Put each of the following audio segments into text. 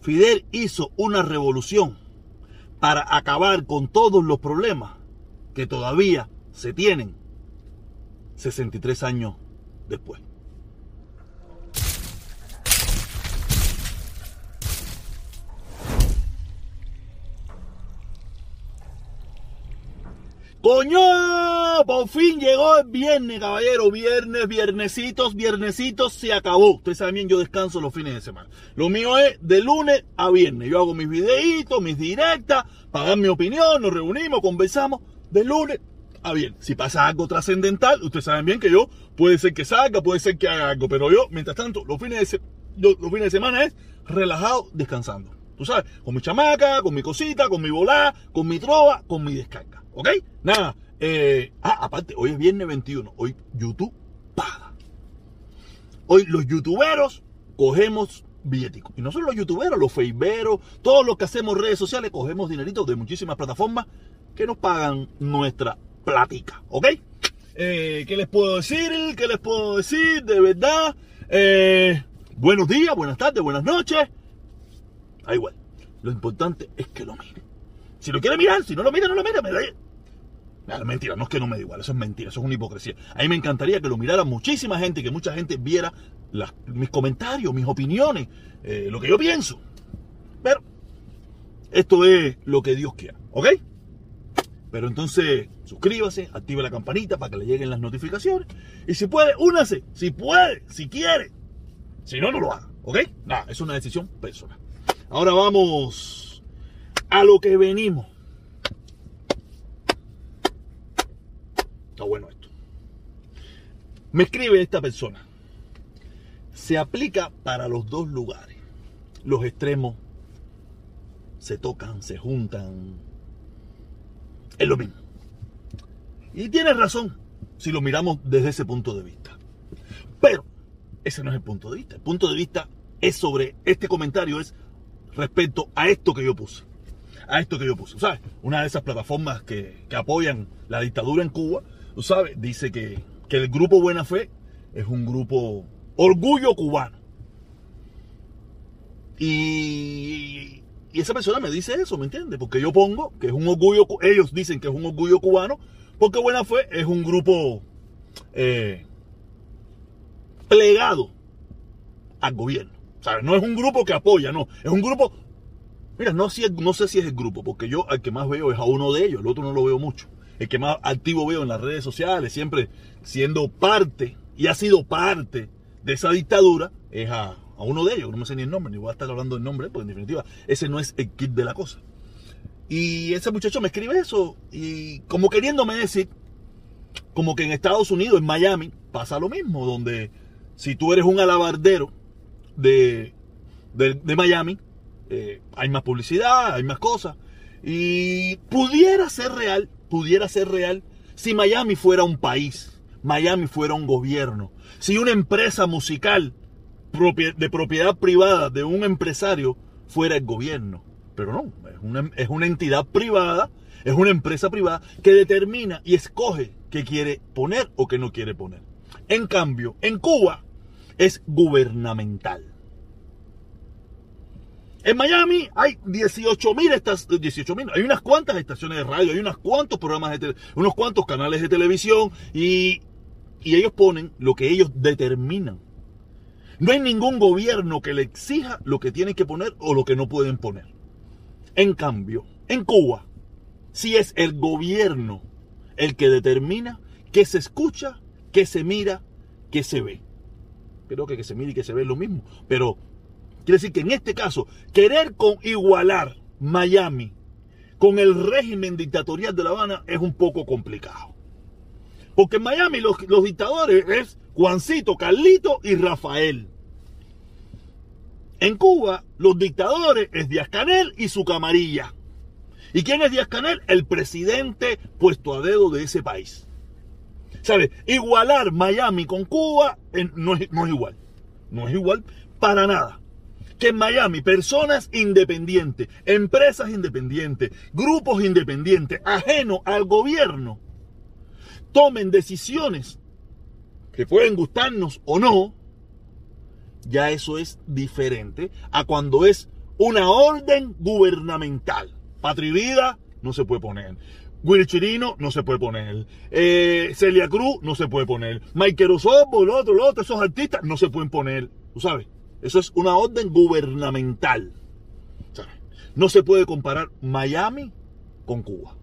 Fidel hizo una revolución para acabar con todos los problemas que todavía se tienen 63 años después. ¡Coño! Por fin llegó el viernes, caballero. Viernes, viernesitos, viernesitos, se acabó. Ustedes saben bien, yo descanso los fines de semana. Lo mío es de lunes a viernes. Yo hago mis videitos, mis directas, pagan mi opinión, nos reunimos, conversamos. De lunes a viernes. Si pasa algo trascendental, ustedes saben bien que yo puede ser que salga, puede ser que haga algo. Pero yo, mientras tanto, los fines de, los fines de semana es relajado, descansando. Tú sabes, con mi chamaca, con mi cosita, con mi volá, con mi trova, con mi descarga. ¿Ok? Nada. Eh, ah, aparte, hoy es viernes 21. Hoy YouTube paga. Hoy los youtuberos cogemos billetico. Y no solo los youtuberos, los facebookeros, todos los que hacemos redes sociales, cogemos dineritos de muchísimas plataformas que nos pagan nuestra platica. ¿Ok? Eh, ¿Qué les puedo decir? ¿Qué les puedo decir? De verdad. Eh, buenos días, buenas tardes, buenas noches. Da igual. Lo importante es que lo mire. Si lo quiere mirar, si no lo mira, no lo mira. Me da no, mentira, no es que no me da igual, eso es mentira, eso es una hipocresía. A mí me encantaría que lo mirara muchísima gente, que mucha gente viera mis comentarios, mis opiniones, eh, lo que yo pienso. Pero esto es lo que Dios quiera, ¿ok? Pero entonces suscríbase, active la campanita para que le lleguen las notificaciones. Y si puede, únase, si puede, si quiere. Si no, no lo haga, ¿ok? Nada, es una decisión personal. Ahora vamos a lo que venimos. Está bueno esto. Me escribe esta persona. Se aplica para los dos lugares. Los extremos se tocan, se juntan. Es lo mismo. Y tiene razón si lo miramos desde ese punto de vista. Pero ese no es el punto de vista. El punto de vista es sobre este comentario, es respecto a esto que yo puse. A esto que yo puse. ¿Sabes? Una de esas plataformas que, que apoyan la dictadura en Cuba tú sabes, dice que, el grupo Buena Fe es un grupo orgullo cubano. Y, esa persona me dice eso, ¿me entiendes? Porque yo pongo que es un orgullo, ellos dicen que es un orgullo cubano, porque Buena Fe es un grupo eh, plegado al gobierno. ¿Sabes? No es un grupo que apoya, no. Es un grupo. Mira, no, no sé si es el grupo, porque yo al que más veo es a uno de ellos, el otro no lo veo mucho el que más activo veo en las redes sociales, siempre siendo parte y ha sido parte de esa dictadura, es a, uno de ellos, no me sé ni el nombre, ni voy a estar hablando del nombre, porque en definitiva ese no es el kit de la cosa. Y ese muchacho me escribe eso y como queriéndome decir, como que en Estados Unidos, en Miami, pasa lo mismo, donde si tú eres un alabardero de, de, Miami, eh, hay más publicidad, hay más cosas. Y pudiera ser real pudiera ser real si Miami fuera un país, Miami fuera un gobierno, si una empresa musical de propiedad privada de un empresario fuera el gobierno. Pero no, es una, es una entidad privada, es una empresa privada que determina y escoge qué quiere poner o qué no quiere poner. En cambio, en Cuba es gubernamental. En Miami hay 18 mil, 18 hay unas cuantas estaciones de radio, hay unos cuantos programas, de unos cuantos canales de televisión y, y ellos ponen lo que ellos determinan. No hay ningún gobierno que le exija lo que tienen que poner o lo que no pueden poner. En cambio, en Cuba, si es el gobierno el que determina qué se escucha, qué se mira, qué se ve. Creo que que se mira y que se ve es lo mismo, pero Quiere decir que en este caso, querer con igualar Miami con el régimen dictatorial de La Habana es un poco complicado. Porque en Miami los, dictadores es Juancito, Carlito y Rafael. En Cuba, los dictadores es Díaz Canel y su camarilla. ¿Y quién es Díaz Canel? El presidente puesto a dedo de ese país. ¿Sabes? Igualar Miami con Cuba no, es, no es igual. No es igual para nada que en Miami personas independientes, empresas independientes, grupos independientes, ajenos al gobierno, tomen decisiones que pueden gustarnos o no, ya eso es diferente a cuando es una orden gubernamental. Patria y Vida no se puede poner. Will Chirino no se puede poner. Eh, Celia Cruz no se puede poner. Michael Osobo, el otro, el otro, esos artistas no se pueden poner. ¿Tú sabes? Eso es una orden gubernamental. No se puede comparar Miami con Cuba.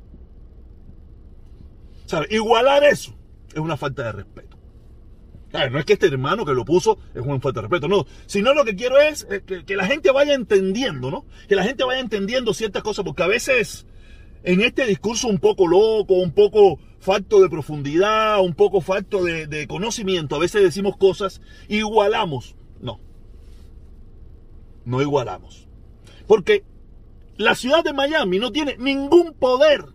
¿Sabes? Igualar eso es una falta de respeto. No es que este hermano que lo puso es una falta de respeto, no. Sino lo que quiero es eh, que, que la gente vaya entendiendo, ¿no? Que la gente vaya entendiendo ciertas cosas, porque a veces en este discurso un poco loco, un poco falto de profundidad, un poco falto de, conocimiento, a veces decimos cosas, igualamos. No, no igualamos. Porque la ciudad de Miami no tiene ningún poder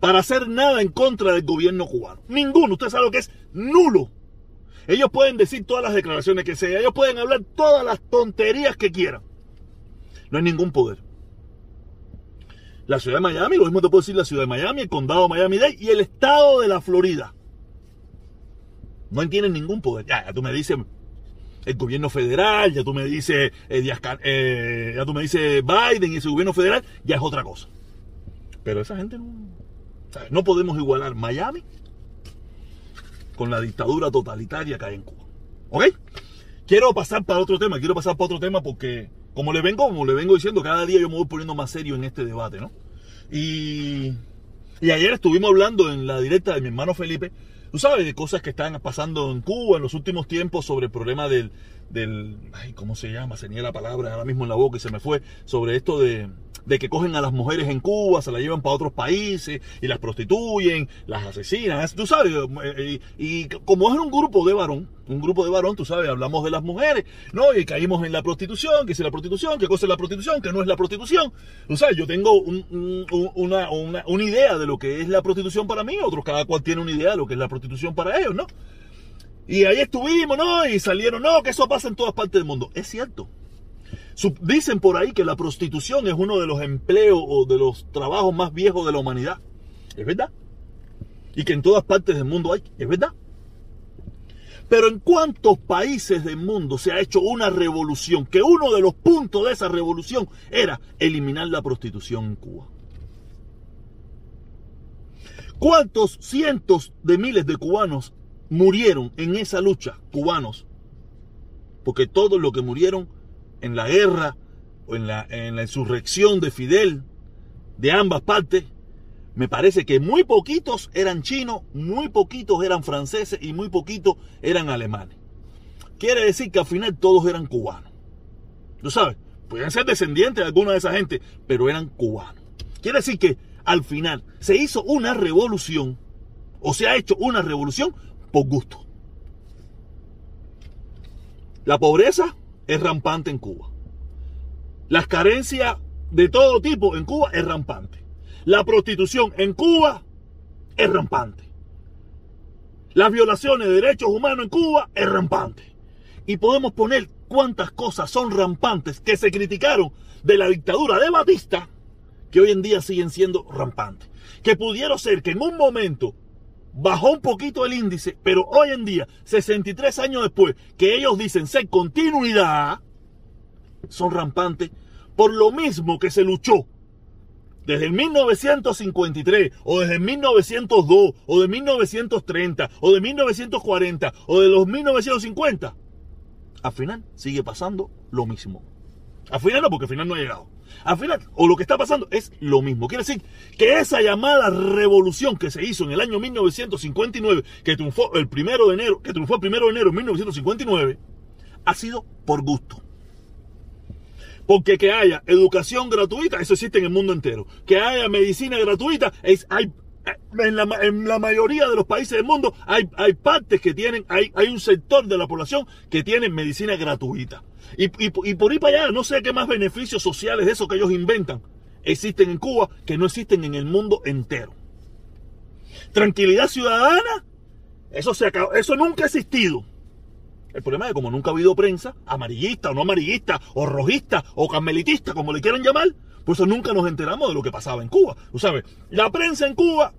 para hacer nada en contra del gobierno cubano. Ninguno. Usted sabe lo que es nulo. Ellos pueden decir todas las declaraciones que sea, ellos pueden hablar todas las tonterías que quieran. No hay ningún poder la ciudad de Miami, lo mismo te puedo decir la ciudad de Miami, el condado de Miami-Dade y el estado de la Florida. No tienen ningún poder. Ya, tú me dices el gobierno federal, ya tú me dices eh, eh, ya tú me dices Biden y ese gobierno federal, ya es otra cosa. Pero esa gente no, no podemos igualar Miami con la dictadura totalitaria que hay en Cuba. ¿Ok? Quiero pasar para otro tema, quiero pasar para otro tema porque como le vengo, como le vengo diciendo, cada día yo me voy poniendo más serio en este debate, ¿no? Y, y ayer estuvimos hablando en la directa de mi hermano Felipe, tú sabes, de cosas que están pasando en Cuba en los últimos tiempos sobre el problema del, del ay, ¿cómo se llama? Se la palabra ahora mismo en la boca y se me fue, sobre esto de, de que cogen a las mujeres en Cuba, se las llevan para otros países y las prostituyen, las asesinan, tú sabes, eh, y, como es un grupo de varón, un grupo de varón, tú sabes, hablamos de las mujeres, ¿no? Y caímos en la prostitución, que es la prostitución, qué cosa es la prostitución, que no es la prostitución. Tú sabes, yo tengo una, una idea de lo que es la prostitución para mí, otros cada cual tiene una idea de lo que es la prostitución para ellos, ¿no? Y ahí estuvimos, ¿no? Y salieron, no, que eso pasa en todas partes del mundo. Es cierto, Dicen por ahí que la prostitución es uno de los empleos o de los trabajos más viejos de la humanidad. ¿Es verdad? Y que en todas partes del mundo hay. ¿Es verdad? Pero en cuántos países del mundo se ha hecho una revolución, que uno de los puntos de esa revolución era eliminar la prostitución en Cuba. ¿Cuántos cientos de miles de cubanos murieron en esa lucha, cubanos? Porque todos los que murieron en la guerra o en la, en la insurrección de Fidel de ambas partes, me parece que muy poquitos eran chinos, muy poquitos eran franceses y muy poquitos eran alemanes. Quiere decir que al final todos eran cubanos. ¿Tú sabes? Podían ser descendientes de alguna de esa gente, pero eran cubanos. Quiere decir que al final se hizo una revolución, o se ha hecho una revolución por gusto. La pobreza es rampante en Cuba. Las carencias de todo tipo en Cuba es rampante. La prostitución en Cuba es rampante. Las violaciones de derechos humanos en Cuba es rampante. Y podemos poner cuántas cosas son rampantes que se criticaron de la dictadura de Batista que hoy en día siguen siendo rampantes. Que pudieron ser que en un momento bajó un poquito el índice, pero hoy en día, 63 años después, que ellos dicen ser continuidad, son rampantes por lo mismo que se luchó desde el 1953, o desde el 1902, o de 1930, o de 1940, o de los 1950. Al final sigue pasando lo mismo. Al final no, porque al final no ha llegado. Al final, o lo que está pasando es lo mismo. Quiere decir que esa llamada revolución que se hizo en el año 1959, que triunfó el primero de enero, que triunfó el primero de enero de 1959, ha sido por gusto. Porque que haya educación gratuita, eso existe en el mundo entero. Que haya medicina gratuita, es, hay, en la, mayoría de los países del mundo hay, hay partes que tienen, hay, hay un sector de la población que tiene medicina gratuita. Y, por ir para allá, no sé qué más beneficios sociales de eso que ellos inventan existen en Cuba que no existen en el mundo entero. Tranquilidad ciudadana, eso, se acabó, eso nunca ha existido. El problema es que como nunca ha habido prensa, amarillista o no amarillista, o rojista o carmelitista, como le quieran llamar, por eso nunca nos enteramos de lo que pasaba en Cuba. ¿Tú sabes? La prensa en Cuba,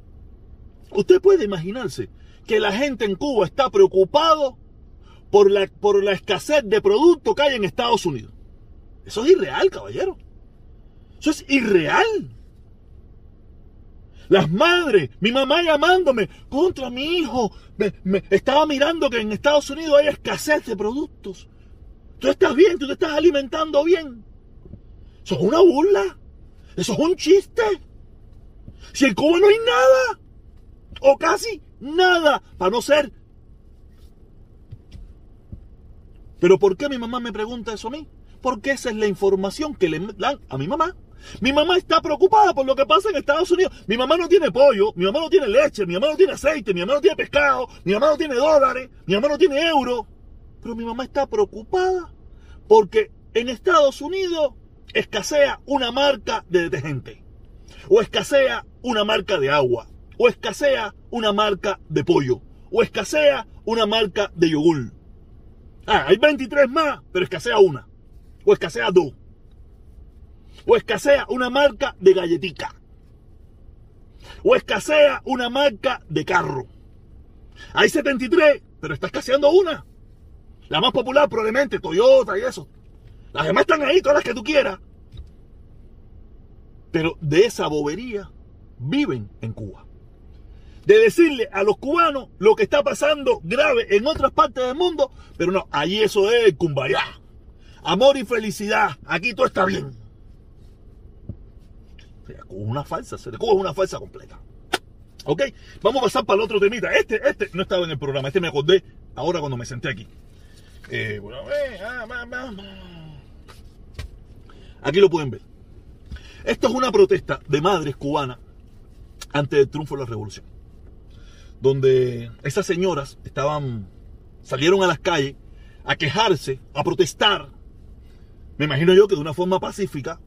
usted puede imaginarse que la gente en Cuba está preocupado por la, por la escasez de productos que hay en Estados Unidos. Eso es irreal, caballero. Eso es irreal. Las madres, mi mamá llamándome contra mi hijo. Me, estaba mirando que en Estados Unidos hay escasez de productos. Tú estás bien, tú te estás alimentando bien. Eso es una burla. Eso es un chiste. Si en Cuba no hay nada. O casi nada. Para no ser. Pero ¿por qué mi mamá me pregunta eso a mí? Porque esa es la información que le dan a mi mamá. Mi mamá está preocupada por lo que pasa en Estados Unidos. Mi mamá no tiene pollo, mi mamá no tiene leche, mi mamá no tiene aceite, mi mamá no tiene pescado, mi mamá no tiene dólares, mi mamá no tiene euros. Pero mi mamá está preocupada porque en Estados Unidos escasea una marca de detergente. O escasea una marca de agua. O escasea una marca de pollo. O escasea una marca de yogur. Ah, hay 23 más, pero escasea una. O escasea dos o escasea una marca de galletica, o escasea una marca de carro. Hay 73, pero está escaseando una. La más popular probablemente, Toyota y eso. Las demás están ahí, todas las que tú quieras. Pero de esa bobería viven en Cuba. De decirle a los cubanos lo que está pasando grave en otras partes del mundo, pero no, allí eso es cumbayá. Amor y felicidad, aquí todo está bien una falsa, le coge una falsa completa. Ok, vamos a pasar para el otro temita. Este, este no estaba en el programa, este me acordé ahora cuando me senté aquí. Eh, ah, aquí lo pueden ver. Esto es una protesta de madres cubanas ante el triunfo de la revolución. Donde esas señoras estaban, salieron a las calles a quejarse, a protestar. Me imagino yo que de una forma pacífica,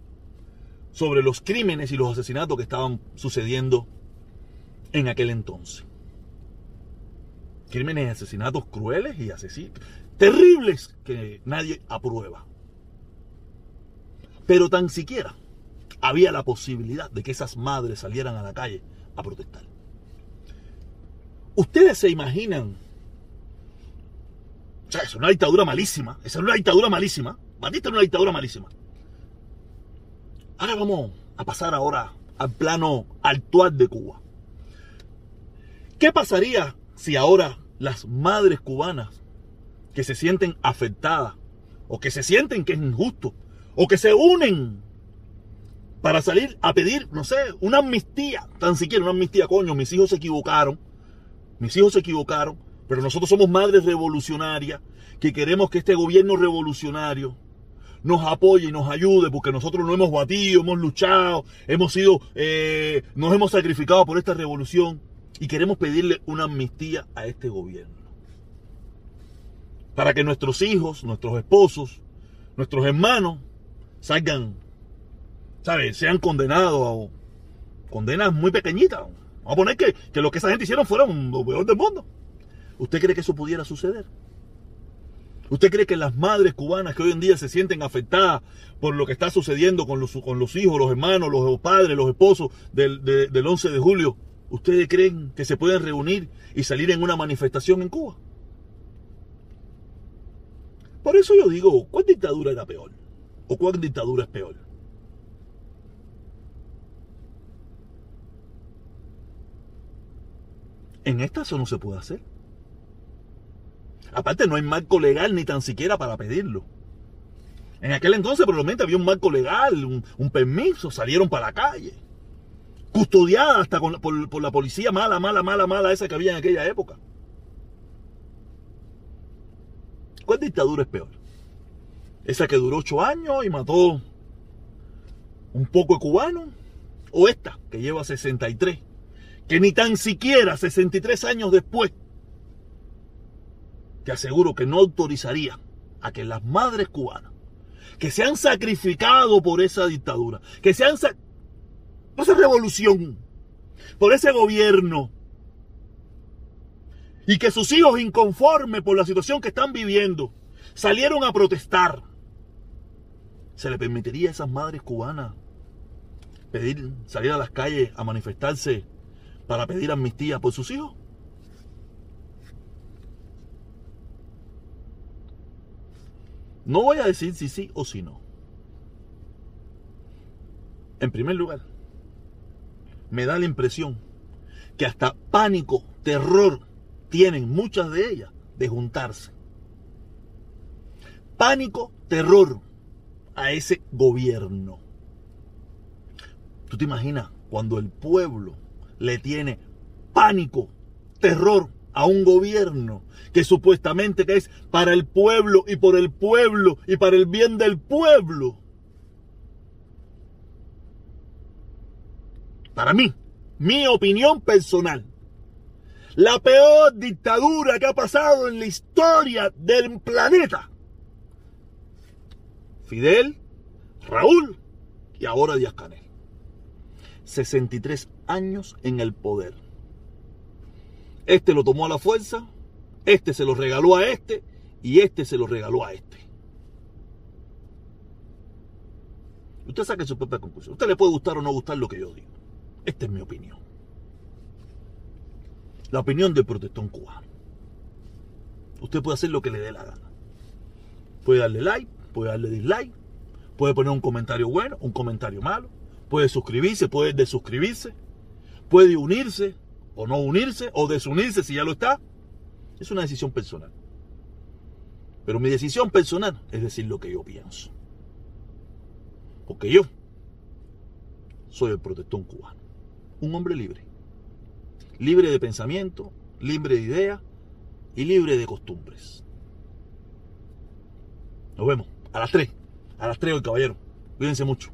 sobre los crímenes y los asesinatos que estaban sucediendo en aquel entonces. Crímenes y asesinatos crueles y asesinos, terribles que nadie aprueba. Pero tan siquiera había la posibilidad de que esas madres salieran a la calle a protestar. Ustedes se imaginan, o sea, es una dictadura malísima, esa es una dictadura malísima, Batista es una dictadura malísima. Ahora vamos a pasar ahora al plano actual de Cuba. ¿Qué pasaría si ahora las madres cubanas que se sienten afectadas o que se sienten que es injusto o que se unen para salir a pedir, no sé, una amnistía, tan siquiera una amnistía, coño, mis hijos se equivocaron, mis hijos se equivocaron, pero nosotros somos madres revolucionarias que queremos que este gobierno revolucionario nos apoye y nos ayude, porque nosotros no hemos batido, hemos luchado, hemos sido, eh, nos hemos sacrificado por esta revolución y queremos pedirle una amnistía a este gobierno. Para que nuestros hijos, nuestros esposos, nuestros hermanos salgan, ¿sabes? Sean condenados a condenas muy pequeñitas. Vamos a poner que, que lo que esa gente hicieron fuera lo peor del mundo. ¿Usted cree que eso pudiera suceder? ¿Usted cree que las madres cubanas que hoy en día se sienten afectadas por lo que está sucediendo con los, con los hijos, los hermanos, los padres, los esposos del, del 11 de julio, ¿ustedes creen que se pueden reunir y salir en una manifestación en Cuba? Por eso yo digo, ¿cuál dictadura era peor? ¿O cuál dictadura es peor? En esta eso no se puede hacer. Aparte, no hay marco legal ni tan siquiera para pedirlo. En aquel entonces probablemente había un marco legal, un, permiso, salieron para la calle. Custodiada hasta por, por la policía mala, mala, mala, mala esa que había en aquella época. ¿Cuál dictadura es peor? ¿Esa que duró ocho años y mató un poco de cubano? ¿O esta que lleva 63? Que ni tan siquiera 63 años después te aseguro que no autorizaría a que las madres cubanas que se han sacrificado por esa dictadura, que se han por esa revolución, por ese gobierno, y que sus hijos inconformes por la situación que están viviendo, salieron a protestar, ¿se le permitiría a esas madres cubanas pedir, salir a las calles a manifestarse para pedir amnistía por sus hijos? No voy a decir si sí o si no. En primer lugar, me da la impresión que hasta pánico, terror tienen muchas de ellas de juntarse. Pánico, terror a ese gobierno. ¿Tú te imaginas cuando el pueblo le tiene pánico, terror a un gobierno que supuestamente que es para el pueblo y por el pueblo y para el bien del pueblo? Para mí, mi opinión personal, la peor dictadura que ha pasado en la historia del planeta. Fidel, Raúl y ahora Díaz Canel. 63 años en el poder. Este lo tomó a la fuerza, este se lo regaló a este y este se lo regaló a este. Usted saque su propia conclusión. usted le puede gustar o no gustar lo que yo digo. Esta es mi opinión. La opinión del protestón cubano. Usted puede hacer lo que le dé la gana. Puede darle like, puede darle dislike, puede poner un comentario bueno, un comentario malo, puede suscribirse, puede desuscribirse, puede unirse o no unirse o desunirse si ya lo está. Es una decisión personal. Pero mi decisión personal es decir lo que yo pienso. Porque yo soy el protestón cubano. Un hombre libre. Libre de pensamiento, libre de ideas y libre de costumbres. Nos vemos a las 3. A las 3 hoy, caballero. Cuídense mucho.